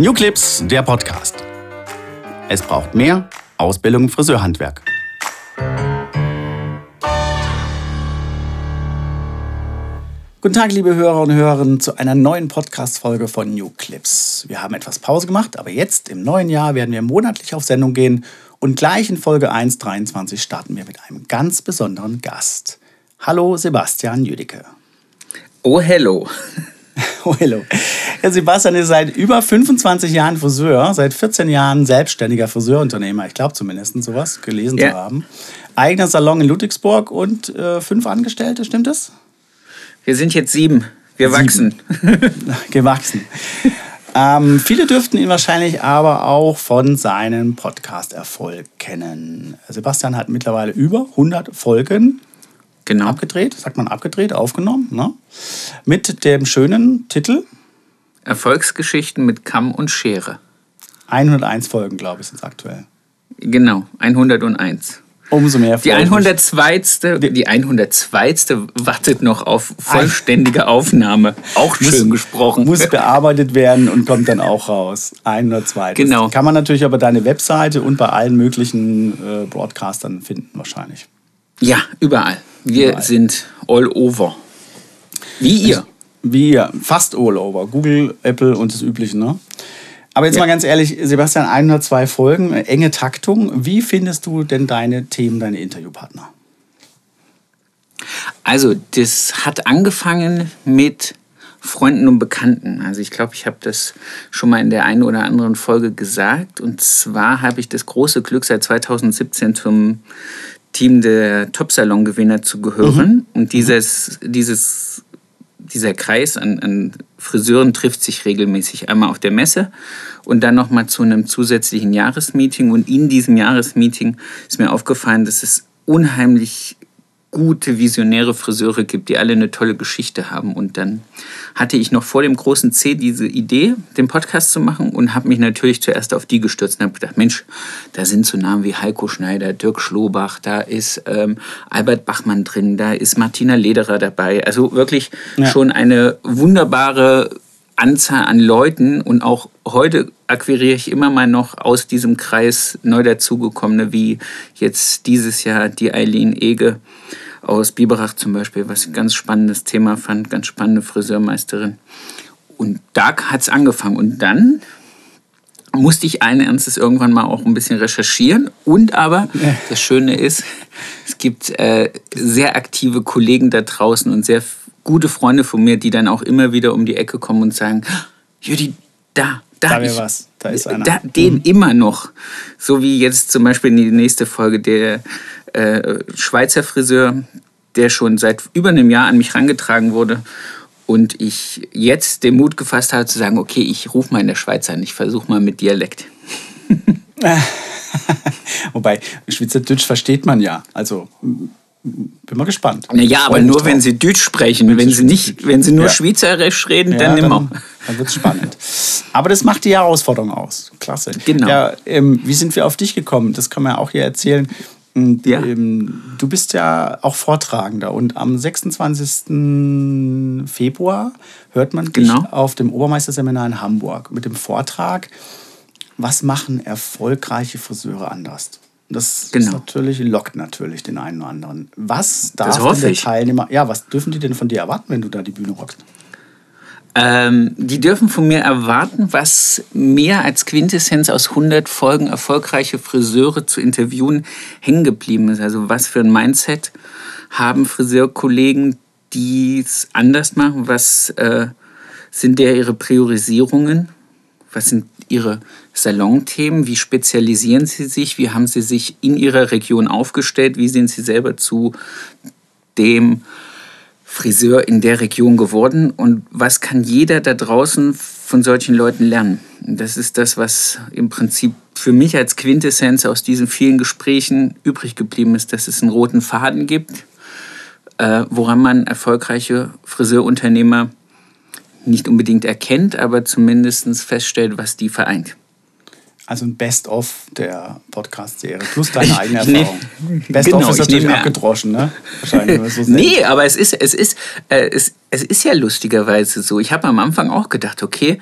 New Clips, der Podcast. Es braucht mehr Ausbildung im Friseurhandwerk. Guten Tag, liebe Hörer und Hörerinnen, zu einer neuen Podcast-Folge von New Clips. Wir haben etwas Pause gemacht, aber jetzt im neuen Jahr werden wir monatlich auf Sendung gehen und gleich in Folge 1.23 starten wir mit einem ganz besonderen Gast. Hallo, Sebastian Jüdicke. Oh, hello. Oh, hello. Herr Sebastian ist seit über 25 Jahren Friseur, seit 14 Jahren selbstständiger Friseurunternehmer, ich glaube zumindest sowas gelesen ja. zu haben. Eigener Salon in Ludwigsburg und äh, fünf Angestellte, stimmt das? Wir sind jetzt sieben. Wir sieben. wachsen. Gewachsen. Ähm, viele dürften ihn wahrscheinlich aber auch von seinem Podcast-Erfolg kennen. Sebastian hat mittlerweile über 100 Folgen genau. abgedreht, sagt man abgedreht, aufgenommen, ne? mit dem schönen Titel Erfolgsgeschichten mit Kamm und Schere. 101 Folgen, glaube ich, sind es aktuell. Genau, 101. Umso mehr Die 102. Die 102. wartet noch auf vollständige Aufnahme. Auch schön muss, gesprochen. Muss bearbeitet werden und kommt dann auch raus. 102. Genau. Das kann man natürlich aber deine Webseite und bei allen möglichen äh, Broadcastern finden wahrscheinlich. Ja, überall. Wir überall. sind all over. Wie ihr. Wie ihr. Fast all over. Google, Apple und das Übliche, ne? Aber jetzt ja. mal ganz ehrlich, Sebastian, 102 Folgen, enge Taktung. Wie findest du denn deine Themen, deine Interviewpartner? Also, das hat angefangen mit Freunden und Bekannten. Also ich glaube, ich habe das schon mal in der einen oder anderen Folge gesagt. Und zwar habe ich das große Glück, seit 2017 zum Team der Top-Salon-Gewinner zu gehören. Mhm. Und dieses, dieses dieser Kreis an, an Friseuren trifft sich regelmäßig. Einmal auf der Messe und dann nochmal zu einem zusätzlichen Jahresmeeting. Und in diesem Jahresmeeting ist mir aufgefallen, dass es unheimlich gute, visionäre Friseure gibt, die alle eine tolle Geschichte haben. Und dann hatte ich noch vor dem großen C diese Idee, den Podcast zu machen und habe mich natürlich zuerst auf die gestürzt und habe gedacht, Mensch, da sind so Namen wie Heiko Schneider, Dirk Schlobach, da ist ähm, Albert Bachmann drin, da ist Martina Lederer dabei. Also wirklich ja. schon eine wunderbare Anzahl an Leuten und auch heute akquiriere ich immer mal noch aus diesem Kreis neu dazugekommene, wie jetzt dieses Jahr die Eileen Ege aus Biberach zum Beispiel, was ich ein ganz spannendes Thema fand, ganz spannende Friseurmeisterin. Und da hat es angefangen. Und dann musste ich allen Ernstes irgendwann mal auch ein bisschen recherchieren. Und aber das Schöne ist, es gibt äh, sehr aktive Kollegen da draußen und sehr gute Freunde von mir, die dann auch immer wieder um die Ecke kommen und sagen, Judy, da, da, da, ich, was. da ist einer. Da, den mhm. immer noch. So wie jetzt zum Beispiel in die nächste Folge der äh, Schweizer Friseur, der schon seit über einem Jahr an mich herangetragen wurde. Und ich jetzt den Mut gefasst habe zu sagen, okay, ich rufe mal in der Schweiz an, ich versuche mal mit Dialekt. Wobei, Schweizerdeutsch versteht man ja. Also bin mal gespannt. Naja, aber nur wenn sie Deutsch sprechen. Wenn, wenn sie nicht, wenn sie nur ja. Schweizerisch reden, ja, dann nimmer. Dann, dann wird es spannend. aber das macht die Herausforderung aus. Klasse. Genau. Ja, ähm, wie sind wir auf dich gekommen? Das kann man ja auch hier erzählen. Und, ja. ähm, du bist ja auch Vortragender und am 26. Februar hört man dich genau. auf dem Obermeisterseminar in Hamburg mit dem Vortrag Was machen erfolgreiche Friseure anders? Das genau. natürlich, lockt natürlich den einen oder anderen. Was darf denn der Teilnehmer, ja, was dürfen die denn von dir erwarten, wenn du da die Bühne rockst? Ähm, die dürfen von mir erwarten, was mehr als Quintessenz aus 100 Folgen erfolgreiche Friseure zu interviewen hängen geblieben ist. Also was für ein Mindset haben Friseurkollegen, die es anders machen? Was äh, sind der ihre Priorisierungen? Was sind ihre Salonthemen? Wie spezialisieren Sie sich? Wie haben Sie sich in Ihrer Region aufgestellt? Wie sind Sie selber zu dem Friseur in der Region geworden? Und was kann jeder da draußen von solchen Leuten lernen? Das ist das, was im Prinzip für mich als Quintessenz aus diesen vielen Gesprächen übrig geblieben ist, dass es einen roten Faden gibt, äh, woran man erfolgreiche Friseurunternehmer nicht unbedingt erkennt, aber zumindest feststellt, was die vereint. Also ein Best-of der Podcast-Serie plus deine eigene Erfahrung. Best-of genau, ist natürlich abgedroschen, ne? Wahrscheinlich. So nee, aber es ist, es, ist, äh, es, es ist ja lustigerweise so. Ich habe am Anfang auch gedacht, okay,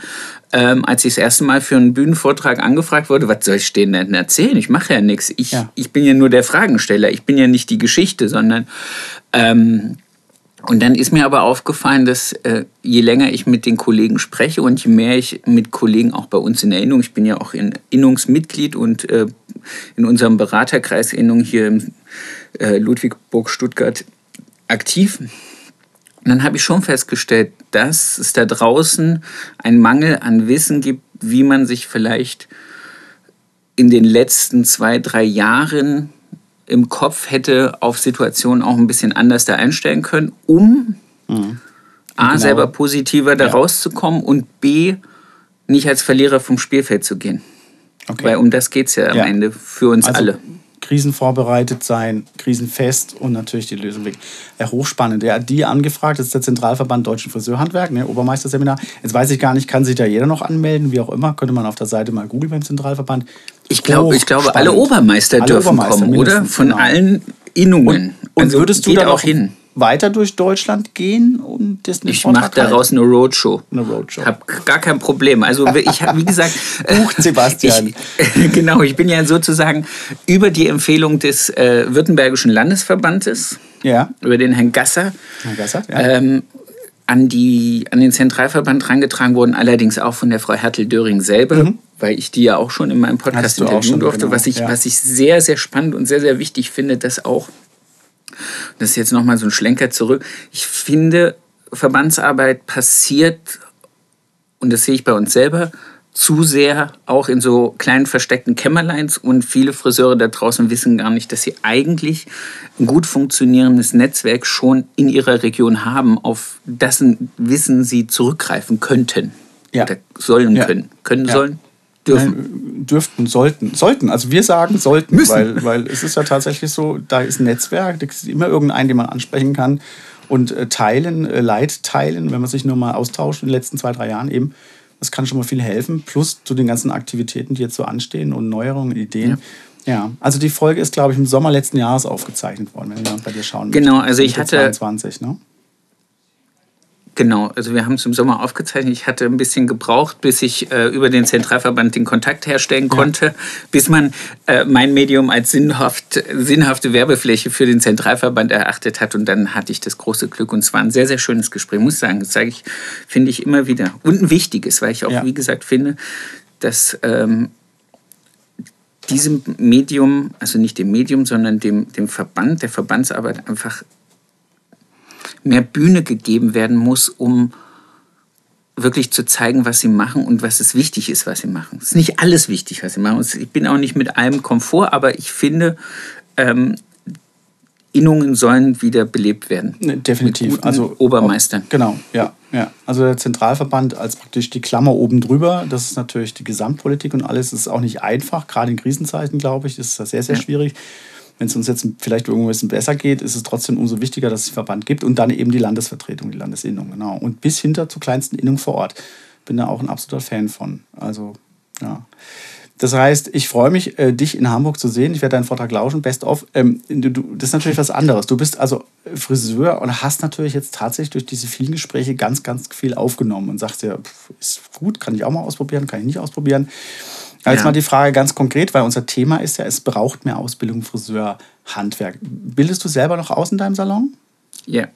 ähm, als ich das erste Mal für einen Bühnenvortrag angefragt wurde, was soll ich stehen denn erzählen? Ich mache ja nichts. Ich, ja. ich bin ja nur der Fragensteller. Ich bin ja nicht die Geschichte, sondern ähm, und dann ist mir aber aufgefallen, dass äh, je länger ich mit den Kollegen spreche und je mehr ich mit Kollegen auch bei uns in der Innung, ich bin ja auch in Innungsmitglied und äh, in unserem Beraterkreis Innung hier im äh, Ludwigsburg Stuttgart aktiv. Und dann habe ich schon festgestellt, dass es da draußen einen Mangel an Wissen gibt, wie man sich vielleicht in den letzten zwei, drei Jahren im Kopf hätte auf Situationen auch ein bisschen anders da einstellen können, um mhm. A, genau. selber positiver da ja. rauszukommen und B, nicht als Verlierer vom Spielfeld zu gehen. Okay. Weil um das geht es ja am ja. Ende für uns also, alle. Krisenvorbereitet sein, krisenfest und natürlich die Lösung weg. Ja, hochspannend. Hat die angefragt, das ist der Zentralverband Deutschen Friseurhandwerk, ne, Obermeisterseminar. Jetzt weiß ich gar nicht, kann sich da jeder noch anmelden, wie auch immer. Könnte man auf der Seite mal googeln beim Zentralverband. Ich, glaub, ich glaube, alle Obermeister alle dürfen Obermeister, kommen, oder? Von genau. allen Innungen. Und, und also würdest du da auch hin? weiter durch Deutschland gehen und das Ich mache daraus eine Roadshow. Eine Roadshow. Hab gar kein Problem. Also ich habe, wie gesagt, Bucht Sebastian. Ich, genau, ich bin ja sozusagen über die Empfehlung des äh, Württembergischen Landesverbandes, ja. über den Herrn Gasser, Herr Gasser ja. ähm, an, die, an den Zentralverband herangetragen worden, allerdings auch von der Frau Hertel-Döring selber. Mhm weil ich die ja auch schon in meinem Podcast interviewen durfte, genau. was, ich, ja. was ich sehr, sehr spannend und sehr, sehr wichtig finde, dass auch das ist jetzt nochmal so ein Schlenker zurück. Ich finde, Verbandsarbeit passiert, und das sehe ich bei uns selber, zu sehr auch in so kleinen versteckten Kämmerleins und viele Friseure da draußen wissen gar nicht, dass sie eigentlich ein gut funktionierendes Netzwerk schon in ihrer Region haben, auf dessen Wissen sie zurückgreifen könnten. Ja. Oder sollen ja. können. Können ja. sollen? Dürfen. Dürften, sollten. Sollten. Also wir sagen sollten, Müssen. Weil, weil es ist ja tatsächlich so, da ist ein Netzwerk, da ist immer irgendeinen, den man ansprechen kann. Und äh, teilen, äh, Leid teilen, wenn man sich nur mal austauscht in den letzten zwei, drei Jahren eben, das kann schon mal viel helfen. Plus zu den ganzen Aktivitäten, die jetzt so anstehen und Neuerungen, Ideen. Ja. ja. also die Folge ist, glaube ich, im Sommer letzten Jahres aufgezeichnet worden, wenn wir bei dir schauen. Genau, also ich hatte. 22, ne? Genau, also wir haben es im Sommer aufgezeichnet. Ich hatte ein bisschen gebraucht, bis ich äh, über den Zentralverband den Kontakt herstellen konnte, ja. bis man äh, mein Medium als sinnhaft, sinnhafte Werbefläche für den Zentralverband erachtet hat. Und dann hatte ich das große Glück und es war ein sehr, sehr schönes Gespräch, muss ich sagen. Das sage ich, finde ich immer wieder. Und ein wichtiges, weil ich auch, ja. wie gesagt, finde, dass ähm, diesem Medium, also nicht dem Medium, sondern dem, dem Verband, der Verbandsarbeit einfach mehr Bühne gegeben werden muss, um wirklich zu zeigen, was sie machen und was es wichtig ist, was sie machen. Es ist nicht alles wichtig, was sie machen. Ich bin auch nicht mit allem Komfort, aber ich finde, ähm, Innungen sollen wieder belebt werden. Ne, definitiv. also Obermeistern. Auch, genau, ja, ja. Also der Zentralverband als praktisch die Klammer oben drüber. Das ist natürlich die Gesamtpolitik und alles. Das ist auch nicht einfach, gerade in Krisenzeiten, glaube ich, ist das sehr, sehr ja. schwierig wenn es uns jetzt vielleicht irgendwo ein bisschen besser geht, ist es trotzdem umso wichtiger, dass es den Verband gibt und dann eben die Landesvertretung, die Landesinnung, genau. Und bis hinter zur kleinsten Innung vor Ort. Bin da auch ein absoluter Fan von. Also, ja. Das heißt, ich freue mich, äh, dich in Hamburg zu sehen. Ich werde deinen Vortrag lauschen, best of. Ähm, das ist natürlich was anderes. Du bist also Friseur und hast natürlich jetzt tatsächlich durch diese vielen Gespräche ganz, ganz viel aufgenommen und sagst dir, ist gut, kann ich auch mal ausprobieren, kann ich nicht ausprobieren. Aber jetzt mal die Frage ganz konkret, weil unser Thema ist ja, es braucht mehr Ausbildung Friseur, Handwerk. Bildest du selber noch aus in deinem Salon? Ja.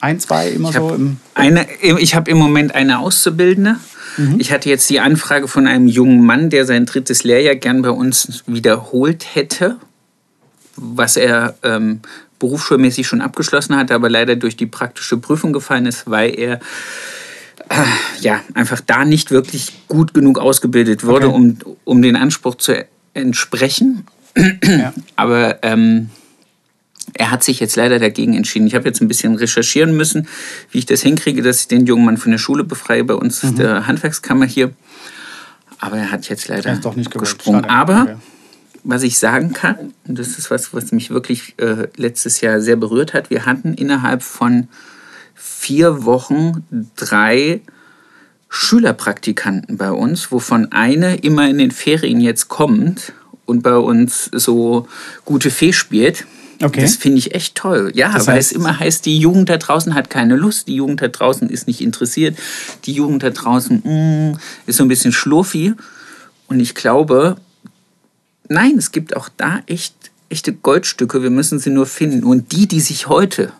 Ein, zwei, immer ich so? Im eine, ich habe im Moment eine Auszubildende. Mhm. Ich hatte jetzt die Anfrage von einem jungen Mann, der sein drittes Lehrjahr gern bei uns wiederholt hätte, was er ähm, berufsschulmäßig schon abgeschlossen hatte, aber leider durch die praktische Prüfung gefallen ist, weil er ja, einfach da nicht wirklich gut genug ausgebildet wurde, okay. um, um den Anspruch zu entsprechen. Ja. Aber ähm, er hat sich jetzt leider dagegen entschieden. Ich habe jetzt ein bisschen recherchieren müssen, wie ich das hinkriege, dass ich den jungen Mann von der Schule befreie. Bei uns mhm. ist der Handwerkskammer hier. Aber er hat jetzt leider gesprungen. Aber okay. was ich sagen kann, und das ist was, was mich wirklich äh, letztes Jahr sehr berührt hat, wir hatten innerhalb von vier Wochen drei Schülerpraktikanten bei uns, wovon eine immer in den Ferien jetzt kommt und bei uns so gute Fee spielt. Okay. Das finde ich echt toll. Ja, das weil es immer heißt, die Jugend da draußen hat keine Lust, die Jugend da draußen ist nicht interessiert, die Jugend da draußen mm, ist so ein bisschen schlurfi. Und ich glaube, nein, es gibt auch da echt echte Goldstücke, wir müssen sie nur finden. Und die, die sich heute,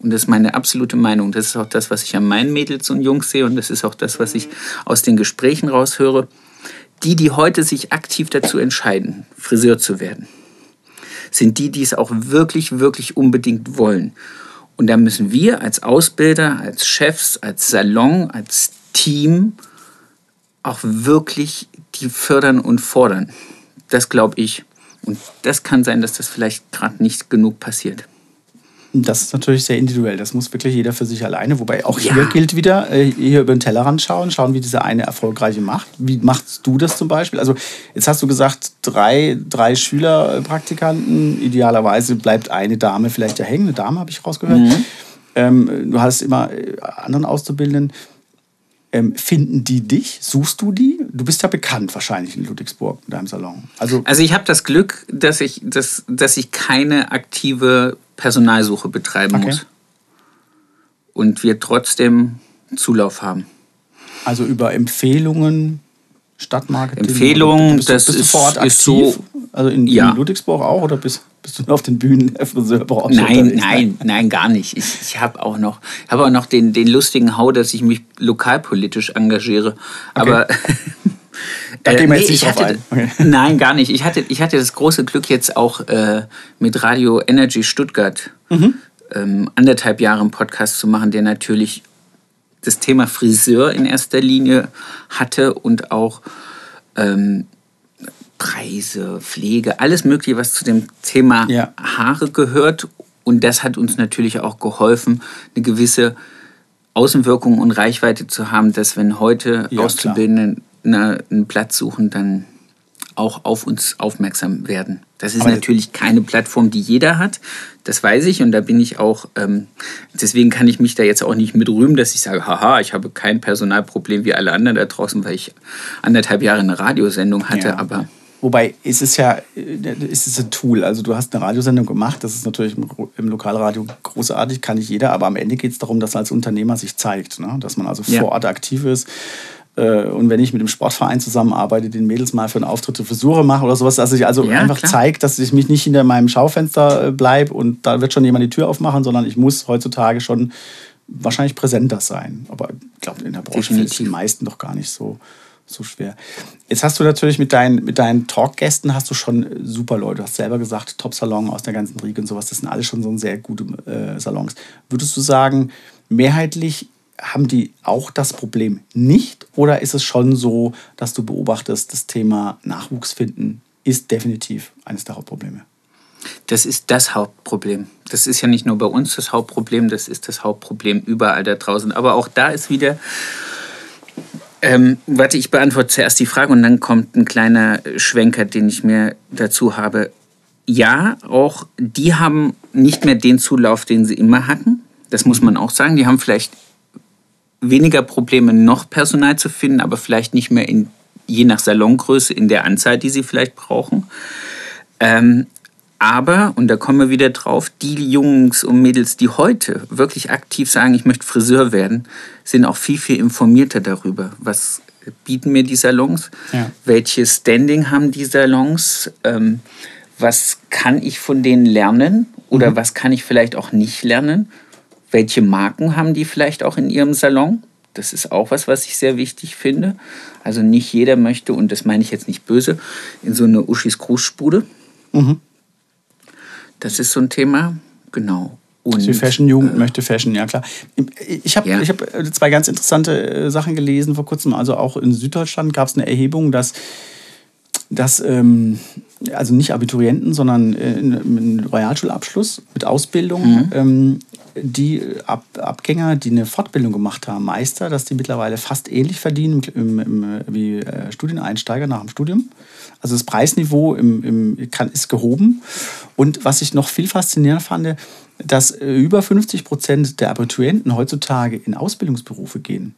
und das ist meine absolute Meinung, das ist auch das, was ich an meinen Mädels und Jungs sehe und das ist auch das, was ich aus den Gesprächen raushöre, die, die heute sich aktiv dazu entscheiden, Friseur zu werden, sind die, die es auch wirklich, wirklich unbedingt wollen. Und da müssen wir als Ausbilder, als Chefs, als Salon, als Team auch wirklich die fördern und fordern. Das glaube ich. Und das kann sein, dass das vielleicht gerade nicht genug passiert. Das ist natürlich sehr individuell. Das muss wirklich jeder für sich alleine. Wobei auch ja. hier gilt wieder, äh, hier über den Tellerrand schauen, schauen, wie dieser eine erfolgreiche macht. Wie machst du das zum Beispiel? Also jetzt hast du gesagt, drei, drei Schülerpraktikanten. Idealerweise bleibt eine Dame vielleicht ja hängen. Eine Dame habe ich rausgehört. Mhm. Ähm, du hast immer äh, anderen Auszubildenden. Ähm, finden die dich? Suchst du die? Du bist ja bekannt wahrscheinlich in Ludwigsburg in deinem Salon. Also, also ich habe das Glück, dass ich, dass, dass ich keine aktive Personalsuche betreiben okay. muss. Und wir trotzdem Zulauf haben. Also über Empfehlungen, Stadtmarketing? Empfehlungen, bist, das bist ist, Ort aktiv? Ist so, also in, ja. in Ludwigsburg auch oder bist, bist du nur auf den Bühnen der Friseurbranche? Nein, nein, nein, gar nicht. Ich, ich habe auch noch, hab auch noch den, den lustigen Hau, dass ich mich lokalpolitisch engagiere. Okay. Aber Da gehen wir äh, jetzt nicht drauf hatte, ein. Okay. Nein, gar nicht. Ich hatte, ich hatte das große Glück, jetzt auch äh, mit Radio Energy Stuttgart mhm. ähm, anderthalb Jahre einen Podcast zu machen, der natürlich das Thema Friseur in erster Linie hatte und auch ähm, Preise, Pflege, alles Mögliche, was zu dem Thema ja. Haare gehört. Und das hat uns natürlich auch geholfen, eine gewisse Außenwirkung und Reichweite zu haben, dass wenn heute ja, Auszubildende eine, einen Platz suchen, dann auch auf uns aufmerksam werden. Das ist Aber natürlich keine Plattform, die jeder hat. Das weiß ich und da bin ich auch, ähm, deswegen kann ich mich da jetzt auch nicht mit rühmen, dass ich sage, haha, ich habe kein Personalproblem wie alle anderen da draußen, weil ich anderthalb Jahre eine Radiosendung hatte. Ja. Aber Wobei es ist ja, es ist ein Tool. Also du hast eine Radiosendung gemacht, das ist natürlich im, Lokalradio großartig, kann nicht jeder, aber am Ende geht es darum, dass man als Unternehmer sich zeigt, ne? dass man also ja. vor Ort aktiv ist äh, und wenn ich mit dem Sportverein zusammenarbeite, den Mädels mal für einen Auftritt zur Frisur mache oder sowas, dass ich also ja, einfach zeige, dass ich mich nicht hinter meinem Schaufenster äh, bleibe und da wird schon jemand die Tür aufmachen, sondern ich muss heutzutage schon wahrscheinlich präsenter sein. Aber ich glaube, in der Branche ist es den meisten doch gar nicht so, so schwer. Jetzt hast du natürlich mit deinen, mit deinen Talkgästen hast du schon super Leute. Du hast selber gesagt, Top-Salon aus der ganzen Riege und sowas. Das sind alles schon so sehr gute äh, Salons. Würdest du sagen, mehrheitlich haben die auch das Problem nicht? Oder ist es schon so, dass du beobachtest, das Thema Nachwuchs finden ist definitiv eines der Hauptprobleme? Das ist das Hauptproblem. Das ist ja nicht nur bei uns das Hauptproblem, das ist das Hauptproblem überall da draußen. Aber auch da ist wieder. Ähm, warte, ich beantworte zuerst die Frage und dann kommt ein kleiner Schwenker, den ich mir dazu habe. Ja, auch die haben nicht mehr den Zulauf, den sie immer hatten. Das muss man auch sagen. Die haben vielleicht weniger Probleme, noch Personal zu finden, aber vielleicht nicht mehr in, je nach Salongröße in der Anzahl, die sie vielleicht brauchen. Ähm, aber, und da kommen wir wieder drauf, die Jungs und Mädels, die heute wirklich aktiv sagen, ich möchte Friseur werden, sind auch viel, viel informierter darüber, was bieten mir die Salons, ja. welches Standing haben die Salons, ähm, was kann ich von denen lernen oder mhm. was kann ich vielleicht auch nicht lernen welche Marken haben die vielleicht auch in ihrem Salon? Das ist auch was, was ich sehr wichtig finde. Also nicht jeder möchte, und das meine ich jetzt nicht böse, in so eine Uschis Grußspude. Mhm. Das ist so ein Thema, genau. Und, die Fashion-Jugend äh, möchte Fashion, ja klar. Ich habe ja. hab äh, zwei ganz interessante äh, Sachen gelesen vor kurzem. Also auch in Süddeutschland gab es eine Erhebung, dass, dass ähm, also nicht Abiturienten, sondern äh, einen Realschulabschluss mit Ausbildung mhm. ähm, die Ab Abgänger, die eine Fortbildung gemacht haben, Meister, dass die mittlerweile fast ähnlich verdienen im, im, wie äh, Studieneinsteiger nach dem Studium. Also das Preisniveau im, im, kann, ist gehoben. Und was ich noch viel faszinierender fand, dass über 50 Prozent der Abiturienten heutzutage in Ausbildungsberufe gehen.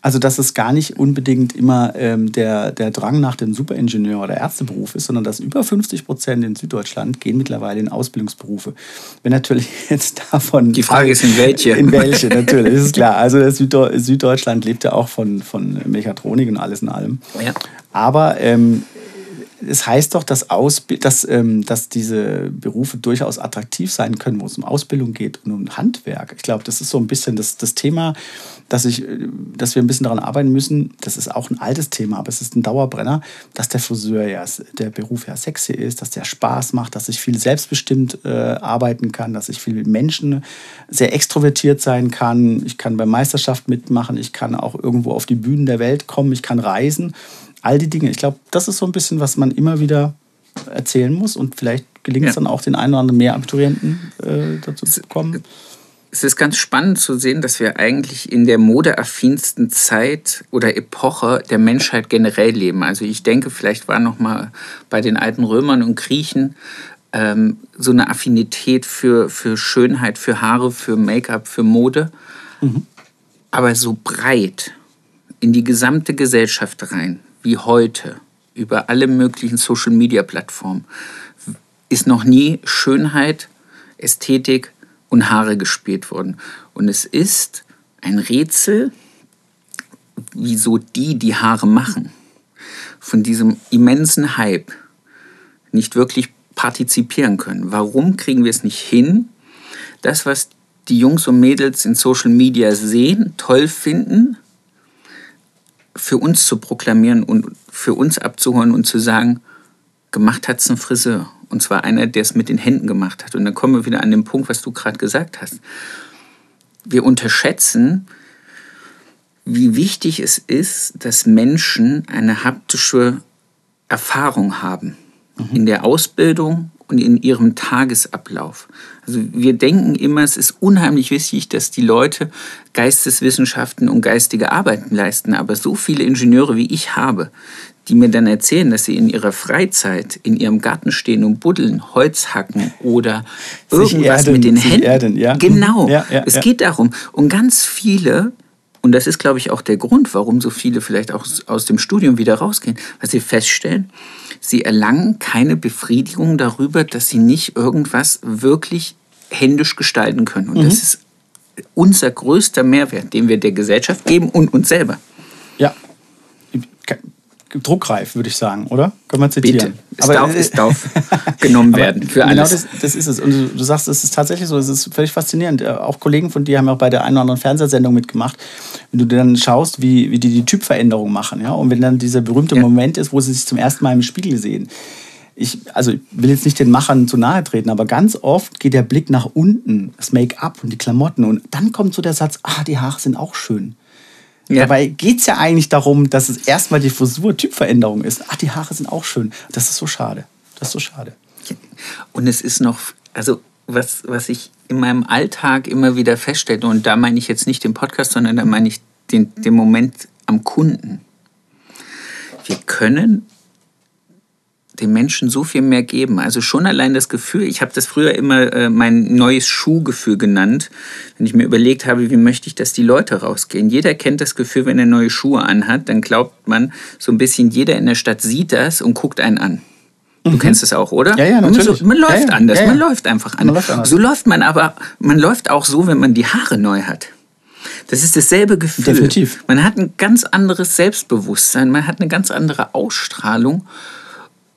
Also, dass es gar nicht unbedingt immer ähm, der, der Drang nach dem Superingenieur oder Ärzteberuf ist, sondern dass über 50 Prozent in Süddeutschland gehen mittlerweile in Ausbildungsberufe. Wenn natürlich jetzt davon. Die Frage ist, in welche? In welche, natürlich, ist klar. Also, Süddeu Süddeutschland lebt ja auch von, von Mechatronik und alles in allem. Ja. Aber ähm, es heißt doch, dass, Ausb dass, ähm, dass diese Berufe durchaus attraktiv sein können, wo es um Ausbildung geht und um Handwerk. Ich glaube, das ist so ein bisschen das, das Thema, dass, ich, äh, dass wir ein bisschen daran arbeiten müssen. Das ist auch ein altes Thema, aber es ist ein Dauerbrenner, dass der Friseur ja, der Beruf ja sexy ist, dass der Spaß macht, dass ich viel selbstbestimmt äh, arbeiten kann, dass ich viel mit Menschen sehr extrovertiert sein kann. Ich kann bei Meisterschaft mitmachen, ich kann auch irgendwo auf die Bühnen der Welt kommen, ich kann reisen all die Dinge. Ich glaube, das ist so ein bisschen, was man immer wieder erzählen muss und vielleicht gelingt es ja. dann auch den einen oder anderen mehr Abiturienten äh, dazu zu kommen. Es ist ganz spannend zu sehen, dass wir eigentlich in der modeaffinsten Zeit oder Epoche der Menschheit generell leben. Also ich denke, vielleicht war noch mal bei den alten Römern und Griechen ähm, so eine Affinität für, für Schönheit, für Haare, für Make-up, für Mode. Mhm. Aber so breit in die gesamte Gesellschaft rein wie heute über alle möglichen Social-Media-Plattformen ist noch nie Schönheit, Ästhetik und Haare gespielt worden. Und es ist ein Rätsel, wieso die, die Haare machen, von diesem immensen Hype nicht wirklich partizipieren können. Warum kriegen wir es nicht hin, das, was die Jungs und Mädels in Social Media sehen, toll finden, für uns zu proklamieren und für uns abzuholen und zu sagen, gemacht hat es ein Friseur. Und zwar einer, der es mit den Händen gemacht hat. Und dann kommen wir wieder an den Punkt, was du gerade gesagt hast. Wir unterschätzen, wie wichtig es ist, dass Menschen eine haptische Erfahrung haben. Mhm. In der Ausbildung und in ihrem Tagesablauf. Also wir denken immer, es ist unheimlich wichtig, dass die Leute Geisteswissenschaften und geistige Arbeiten leisten. Aber so viele Ingenieure wie ich habe, die mir dann erzählen, dass sie in ihrer Freizeit in ihrem Garten stehen und buddeln, Holz hacken oder irgendwas erden, mit den Händen. Erden, ja. Genau. Ja, ja, es geht darum. Und ganz viele und das ist, glaube ich, auch der Grund, warum so viele vielleicht auch aus dem Studium wieder rausgehen, weil sie feststellen, sie erlangen keine Befriedigung darüber, dass sie nicht irgendwas wirklich händisch gestalten können. Und mhm. das ist unser größter Mehrwert, den wir der Gesellschaft geben und uns selber. Druckreif, würde ich sagen, oder? Kann man zitieren. Bitte. Es aber darf, es darf genommen werden für genau alles. Genau das, das, ist es. Und du, du, sagst, es ist tatsächlich so, es ist völlig faszinierend. Äh, auch Kollegen von dir haben auch bei der einen oder anderen Fernsehsendung mitgemacht. Wenn du dann schaust, wie, wie die die Typveränderung machen, ja, und wenn dann dieser berühmte ja. Moment ist, wo sie sich zum ersten Mal im Spiegel sehen. Ich, also ich will jetzt nicht den Machern zu nahe treten, aber ganz oft geht der Blick nach unten, das Make-up und die Klamotten und dann kommt so der Satz, ah, die Haare sind auch schön. Ja. Dabei geht es ja eigentlich darum, dass es erstmal die Frisur-Typveränderung ist. Ach, die Haare sind auch schön. Das ist so schade. Das ist so schade. Und es ist noch, also was, was ich in meinem Alltag immer wieder feststelle, und da meine ich jetzt nicht den Podcast, sondern da meine ich den, den Moment am Kunden. Wir können den Menschen so viel mehr geben. Also schon allein das Gefühl, ich habe das früher immer äh, mein neues Schuhgefühl genannt, wenn ich mir überlegt habe, wie möchte ich, dass die Leute rausgehen. Jeder kennt das Gefühl, wenn er neue Schuhe anhat, dann glaubt man so ein bisschen, jeder in der Stadt sieht das und guckt einen an. Du mhm. kennst es auch, oder? Ja, ja, natürlich. Man, man läuft ja, ja. anders, ja, man läuft einfach anders. Läuft so läuft man aber, man läuft auch so, wenn man die Haare neu hat. Das ist dasselbe Gefühl. Definitiv. Man hat ein ganz anderes Selbstbewusstsein, man hat eine ganz andere Ausstrahlung.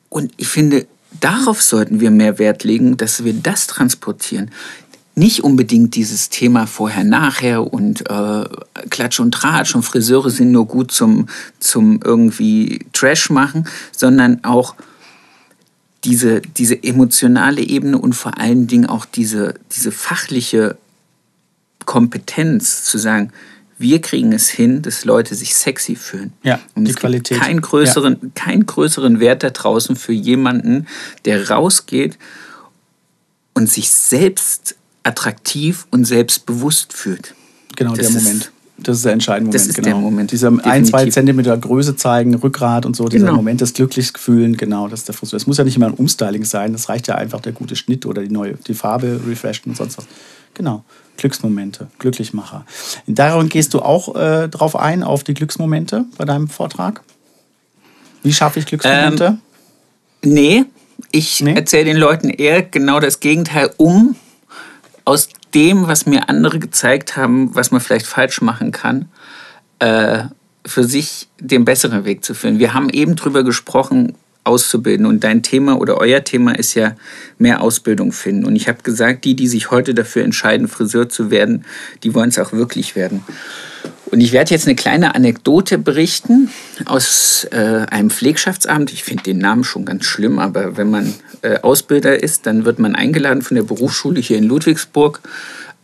Und ich finde, darauf sollten wir mehr Wert legen, dass wir das transportieren. Nicht unbedingt dieses Thema vorher-nachher und äh, Klatsch und Tratsch und Friseure sind nur gut zum, zum irgendwie Trash machen, sondern auch diese, diese emotionale Ebene und vor allen Dingen auch diese, diese fachliche Kompetenz zu sagen, wir kriegen es hin, dass Leute sich sexy fühlen. Ja, und die es Qualität. Gibt keinen größeren, ja. keinen größeren Wert da draußen für jemanden, der rausgeht und sich selbst attraktiv und selbstbewusst fühlt. Genau, das der Moment. Das ist der entscheidende Moment. Das ist genau. der Moment. Dieser ein, definitiv. zwei Zentimeter Größe zeigen, Rückgrat und so, dieser Genau. Moment des Glücklichsgefühlen, genau, das ist der Friseur. Es muss ja nicht immer ein Umstyling sein, das reicht ja einfach der gute Schnitt oder die neue, die Farbe refreshen und sonst was. Genau. Glücksmomente, Glücklichmacher. Darin gehst du auch äh, drauf ein, auf die Glücksmomente bei deinem Vortrag? Wie schaffe ich Glücksmomente? Nee, ich Nee? erzähle den Leuten eher genau das Gegenteil, um aus dem, was mir andere gezeigt haben, was man vielleicht falsch machen kann, äh, für sich den besseren Weg zu finden. Wir haben eben drüber gesprochen, auszubilden. Und dein Thema oder euer Thema ist ja mehr Ausbildung finden. Und ich habe gesagt, die, die sich heute dafür entscheiden, Friseur zu werden, die wollen es auch wirklich werden. Und ich werde jetzt eine kleine Anekdote berichten aus äh, einem Pflegschaftsamt. Ich finde den Namen schon ganz schlimm, aber wenn man äh, Ausbilder ist, dann wird man eingeladen von der Berufsschule hier in Ludwigsburg,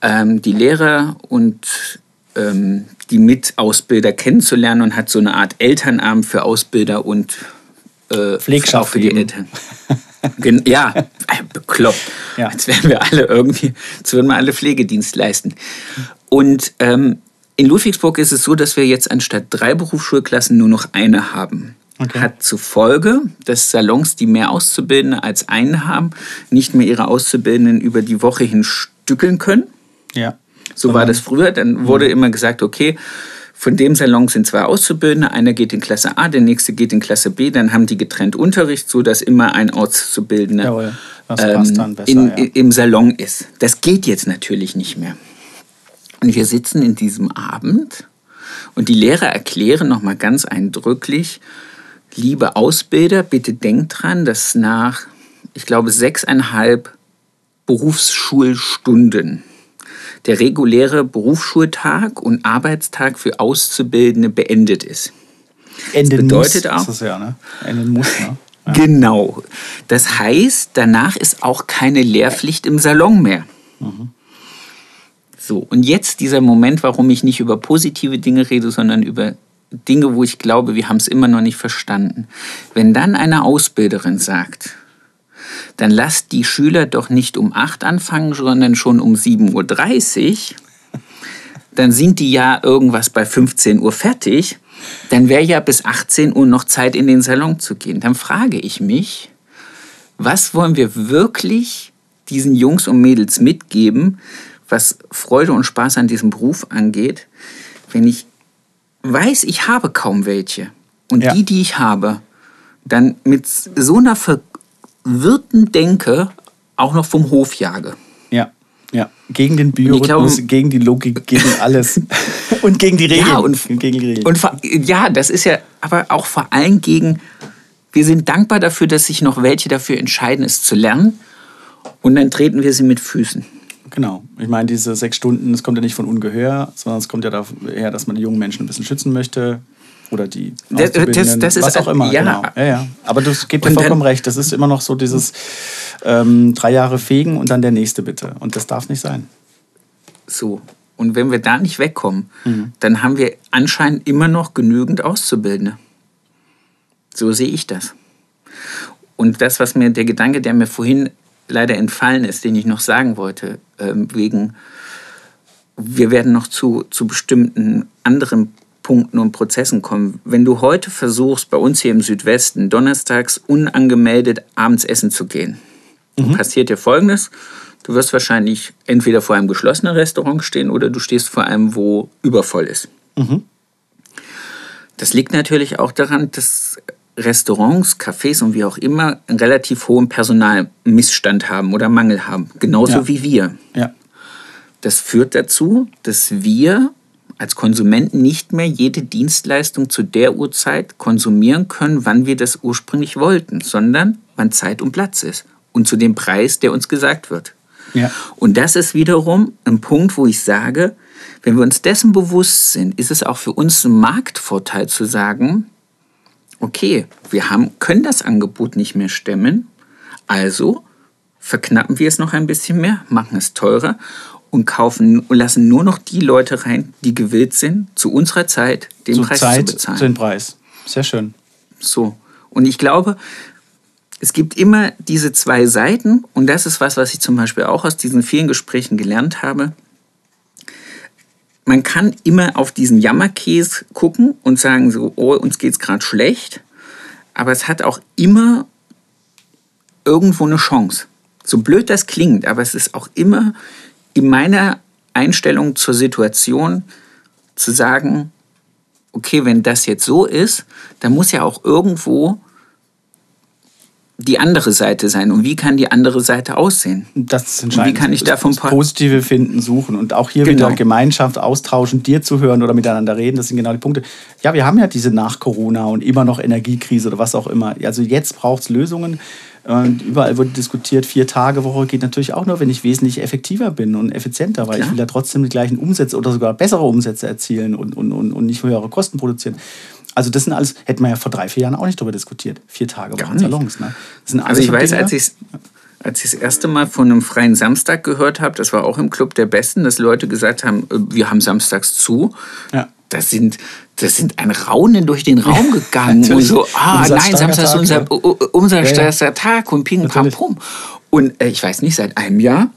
ähm, die Lehrer und ähm, die Mitausbilder kennenzulernen und hat so eine Art Elternabend für Ausbilder und äh, Pflegschaft für die eben. Eltern. Gen ja, äh, bekloppt. Ja. Als wären wir alle irgendwie, als würden wir alle Pflegedienst leisten. Und ähm, in Ludwigsburg ist es so, dass wir jetzt anstatt drei Berufsschulklassen nur noch eine haben. Okay. Hat zur Folge, dass Salons, die mehr Auszubildende als einen haben, nicht mehr ihre Auszubildenden über die Woche hin stückeln können. Ja. So war das früher. Dann wurde immer gesagt, okay, von dem Salon sind zwei Auszubildende, einer geht in Klasse A, der nächste geht in Klasse B, dann haben die getrennt Unterricht, so dass immer ein Auszubildender Jawohl, besser, in, ja. im Salon ist. Das geht jetzt natürlich nicht mehr. Und wir sitzen in diesem Abend und die Lehrer erklären nochmal ganz eindrücklich, liebe Ausbilder, bitte denkt dran, dass nach, ich glaube, sechseinhalb Berufsschulstunden der reguläre Berufsschultag und Arbeitstag für Auszubildende beendet ist. Enden bedeutet muss, auch- Ist das ja, ne? Enden muss, ne? Ja. Genau. Das heißt, danach ist auch keine Lehrpflicht im Salon mehr. So, und jetzt dieser Moment, warum ich nicht über positive Dinge rede, sondern über Dinge, wo ich glaube, wir haben es immer noch nicht verstanden. Wenn dann eine Ausbilderin sagt, dann lasst die Schüler doch nicht um 8 anfangen, sondern schon um 7.30 Uhr, dann sind die ja irgendwas bei 15 Uhr fertig, dann wäre ja bis 18 Uhr noch Zeit, in den Salon zu gehen. Dann frage ich mich, was wollen wir wirklich diesen Jungs und Mädels mitgeben, was Freude und Spaß an diesem Beruf angeht, wenn ich weiß, ich habe kaum welche und Ja. die, die ich habe, dann mit so einer verwirrten Denke auch noch vom Hof jage. Ja, ja. Gegen den Biorhythmus, glaube- gegen die Logik, gegen alles. und gegen die Regeln. Ja, und, gegen die Regeln. und vor- ja, das ist ja aber auch vor allem gegen, wir sind dankbar dafür, dass sich noch welche dafür entscheiden, es zu lernen. Und dann treten wir sie mit Füßen. Genau. Ich meine, diese sechs Stunden, das kommt ja nicht von Ungeheuer, sondern es kommt ja daher, dass man die jungen Menschen ein bisschen schützen möchte. Oder die Das- das- das ist was auch immer. ja. Genau. ja, ja. Aber du gibst dir dann- vollkommen recht. Das ist immer noch so dieses ähm, drei Jahre fegen und dann der nächste bitte. Und das darf nicht sein. So. Und wenn wir da nicht wegkommen, Mhm. dann haben wir anscheinend immer noch genügend Auszubildende. So sehe ich das. Und das, was mir, der Gedanke, der mir vorhin leider entfallen ist, den ich noch sagen wollte, ähm, wegen, wir werden noch zu, zu bestimmten anderen Punkten und Prozessen kommen. Wenn du heute versuchst, bei uns hier im Südwesten donnerstags unangemeldet abends essen zu gehen, dann passiert dir Folgendes. Du wirst wahrscheinlich entweder vor einem geschlossenen Restaurant stehen oder du stehst vor einem, wo übervoll ist. Das liegt natürlich auch daran, dass Restaurants, Cafés und wie auch immer einen relativ hohen Personalmissstand haben oder Mangel haben. Genauso Ja. wie wir. Ja. Das führt dazu, dass wir als Konsumenten nicht mehr jede Dienstleistung zu der Uhrzeit konsumieren können, wann wir das ursprünglich wollten, sondern wann Zeit und Platz ist und zu dem Preis, der uns gesagt wird. Ja. Und das ist wiederum ein Punkt, wo ich sage, wenn wir uns dessen bewusst sind, ist es auch für uns ein Marktvorteil zu sagen, okay, wir haben, können das Angebot nicht mehr stemmen, also verknappen wir es noch ein bisschen mehr, machen es teurer und kaufen und lassen nur noch die Leute rein, die gewillt sind, zu unserer Zeit den Zur Preis Zeit zu bezahlen. den Preis. Sehr schön. So. Und ich glaube, es gibt immer diese zwei Seiten und das ist was, was ich zum Beispiel auch aus diesen vielen Gesprächen gelernt habe. Man kann immer auf diesen Jammerkäse gucken und sagen so, oh, uns geht's gerade schlecht. Aber es hat auch immer irgendwo eine Chance. So blöd das klingt, aber es ist auch immer in meiner Einstellung zur Situation zu sagen, okay, wenn das jetzt so ist, dann muss ja auch irgendwo die andere Seite sein. Und wie kann die andere Seite aussehen? Das ist entscheidend. Und wie kann ich davon das Positive finden, suchen und auch hier Genau. wieder Gemeinschaft austauschen, dir zu hören oder miteinander reden. Das sind genau die Punkte. Ja, wir haben ja diese Nach-Corona und immer noch Energiekrise oder was auch immer. Also jetzt braucht es Lösungen. Und überall wird diskutiert, vier Tage Woche geht natürlich auch nur, wenn ich wesentlich effektiver bin und effizienter, weil Klar. ich will ja trotzdem die gleichen Umsätze oder sogar bessere Umsätze erzielen und, und, und, und nicht höhere Kosten produzieren. Also das sind alles, hätten wir ja vor drei, vier Jahren auch nicht darüber diskutiert. Vier Tage Gar nicht. Salons. Ne? Also ich weiß, Dinge- als ich als ich das erste Mal von einem freien Samstag gehört habe, das war auch im Club der Besten, dass Leute gesagt haben, äh, wir haben samstags zu. Ja. Das sind, das sind ein Raunen durch den Raum gegangen. und so, ah, nein, Umsatzstarker Samstag ist unser ja. u- u- umsatzstärkster Ja, Tag und ping, pam, Natürlich. pum. Und äh, ich weiß nicht, seit einem Jahr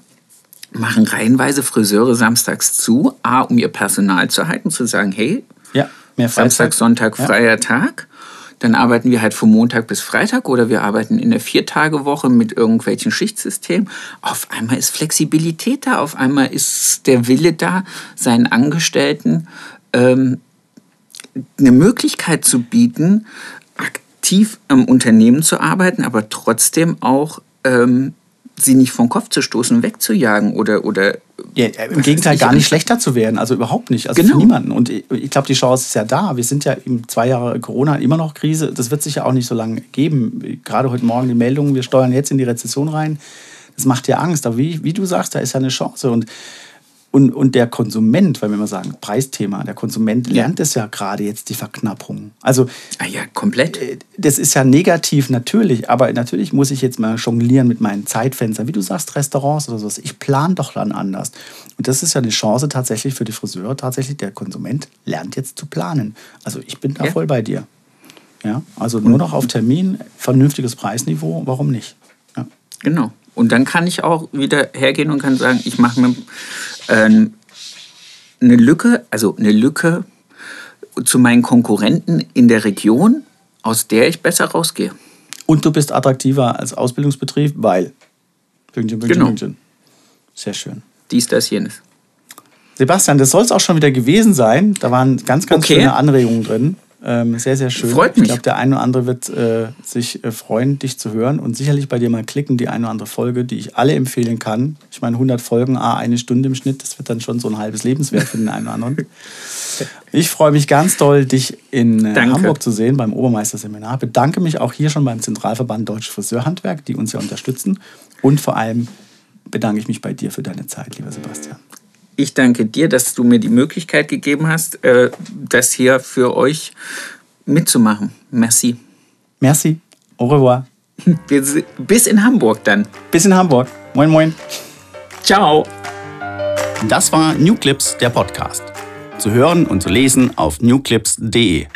machen reihenweise Friseure samstags zu, A, um ihr Personal zu halten, zu sagen, hey, Ja, mehr Freizeit. Samstag, Sonntag, Ja. freier Tag. Dann arbeiten wir halt von Montag bis Freitag oder wir arbeiten in der Viertagewoche mit irgendwelchen Schichtsystemen. Auf einmal ist Flexibilität da, auf einmal ist der Wille da, seinen Angestellten ähm, eine Möglichkeit zu bieten, aktiv am Unternehmen zu arbeiten, aber trotzdem auch ähm, sie nicht vom Kopf zu stoßen, wegzujagen oder, oder Ja, Im Gegenteil, gar nicht schlechter zu werden. Also überhaupt nicht. Also Genau. für niemanden. Und ich, glaube, die Chance ist ja da. Wir sind ja im zwei Jahre Corona immer noch Krise. Das wird sich ja auch nicht so lange geben. Gerade heute Morgen die Meldung, wir steuern jetzt in die Rezession rein. Das macht ja Angst. Aber wie, wie du sagst, da ist ja eine Chance. Und, und, und der Konsument, weil wir immer sagen, Preisthema, der Konsument lernt es ja gerade jetzt, die Verknappung. Also ah ja, komplett. äh, das ist ja negativ natürlich, aber natürlich muss ich jetzt mal jonglieren mit meinen Zeitfenstern. Wie du sagst, Restaurants oder sowas. Ich plane doch dann anders. Und das ist ja eine Chance tatsächlich für die Friseure. Tatsächlich, der Konsument lernt jetzt zu planen. Also ich bin da Ja. voll bei dir. Ja, also nur noch auf Termin, vernünftiges Preisniveau, warum nicht? Ja. Genau. Und dann kann ich auch wieder hergehen und kann sagen, ich mache mir eine Lücke, also eine Lücke zu meinen Konkurrenten in der Region, aus der ich besser rausgehe. Und du bist attraktiver als Ausbildungsbetrieb, weil. Pünktchen, Pünktchen, Genau. Pünktchen. Sehr schön. Dies, das, jenes. Sebastian, das soll es auch schon wieder gewesen sein. Da waren ganz, ganz Okay. schöne Anregungen drin. Ähm, sehr, sehr schön. Freut Ich mich. glaube, der eine oder andere wird äh, sich äh, freuen, dich zu hören und sicherlich bei dir mal klicken, die eine oder andere Folge, die ich alle empfehlen kann. Ich meine, 100 Folgen, ah, eine Stunde im Schnitt, das wird dann schon so ein halbes Lebenswerk für den einen oder anderen. Ich freue mich ganz doll, dich in äh. Hamburg zu sehen beim Obermeisterseminar. Bedanke mich auch hier schon beim Zentralverband Deutsches Friseurhandwerk, die uns ja unterstützen. Und vor allem bedanke ich mich bei dir für deine Zeit, lieber Sebastian. Ich danke dir, dass du mir die Möglichkeit gegeben hast, äh, das hier für euch mitzumachen. Merci. Merci. Au revoir. Bis in Hamburg dann. Bis in Hamburg. Moin, moin. Ciao. Das war New Clips, der Podcast. Zu hören und zu lesen auf newclips.de.